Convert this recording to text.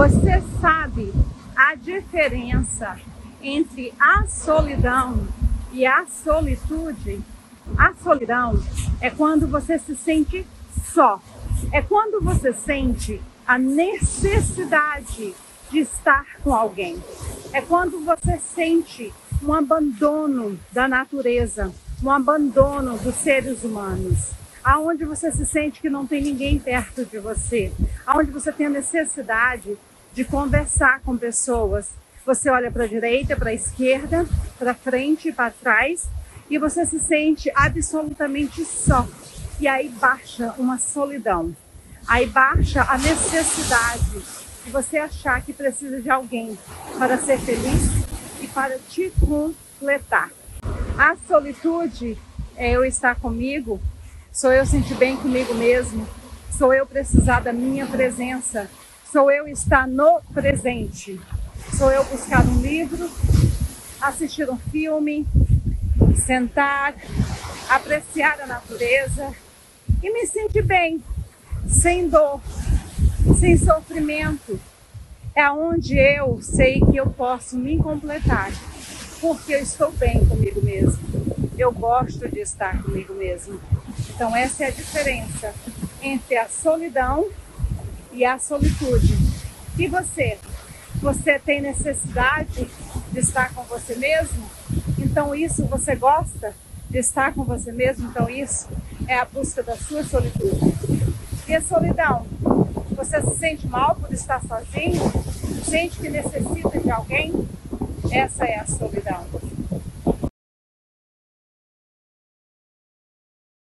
Você sabe a diferença entre a solidão e a solitude? A solidão é quando você se sente só. É quando você sente a necessidade de estar com alguém. É quando você sente um abandono da natureza, um abandono dos seres humanos, aonde você se sente que não tem ninguém perto de você, aonde você tem a necessidade de conversar com pessoas. Você olha para a direita, para a esquerda, para frente e para trás e você se sente absolutamente só. E aí baixa uma solidão. Aí baixa a necessidade de você achar que precisa de alguém para ser feliz e para te completar. A solitude é eu estar comigo, sou eu sentir bem comigo mesmo, sou eu precisar da minha presença, sou eu estar no presente, sou eu buscar um livro, assistir um filme, sentar, apreciar a natureza e me sentir bem, sem dor, sem sofrimento. É onde eu sei que eu posso me completar, porque eu estou bem comigo mesmo. Eu gosto de estar comigo mesmo. Então essa é a diferença entre a solidão e a solitude. E você? Você tem necessidade de estar com você mesmo? Então isso você gosta de estar com você mesmo? Então isso é a busca da sua solitude. E a solidão? Você se sente mal por estar sozinho? Sente que necessita de alguém? Essa é a solidão.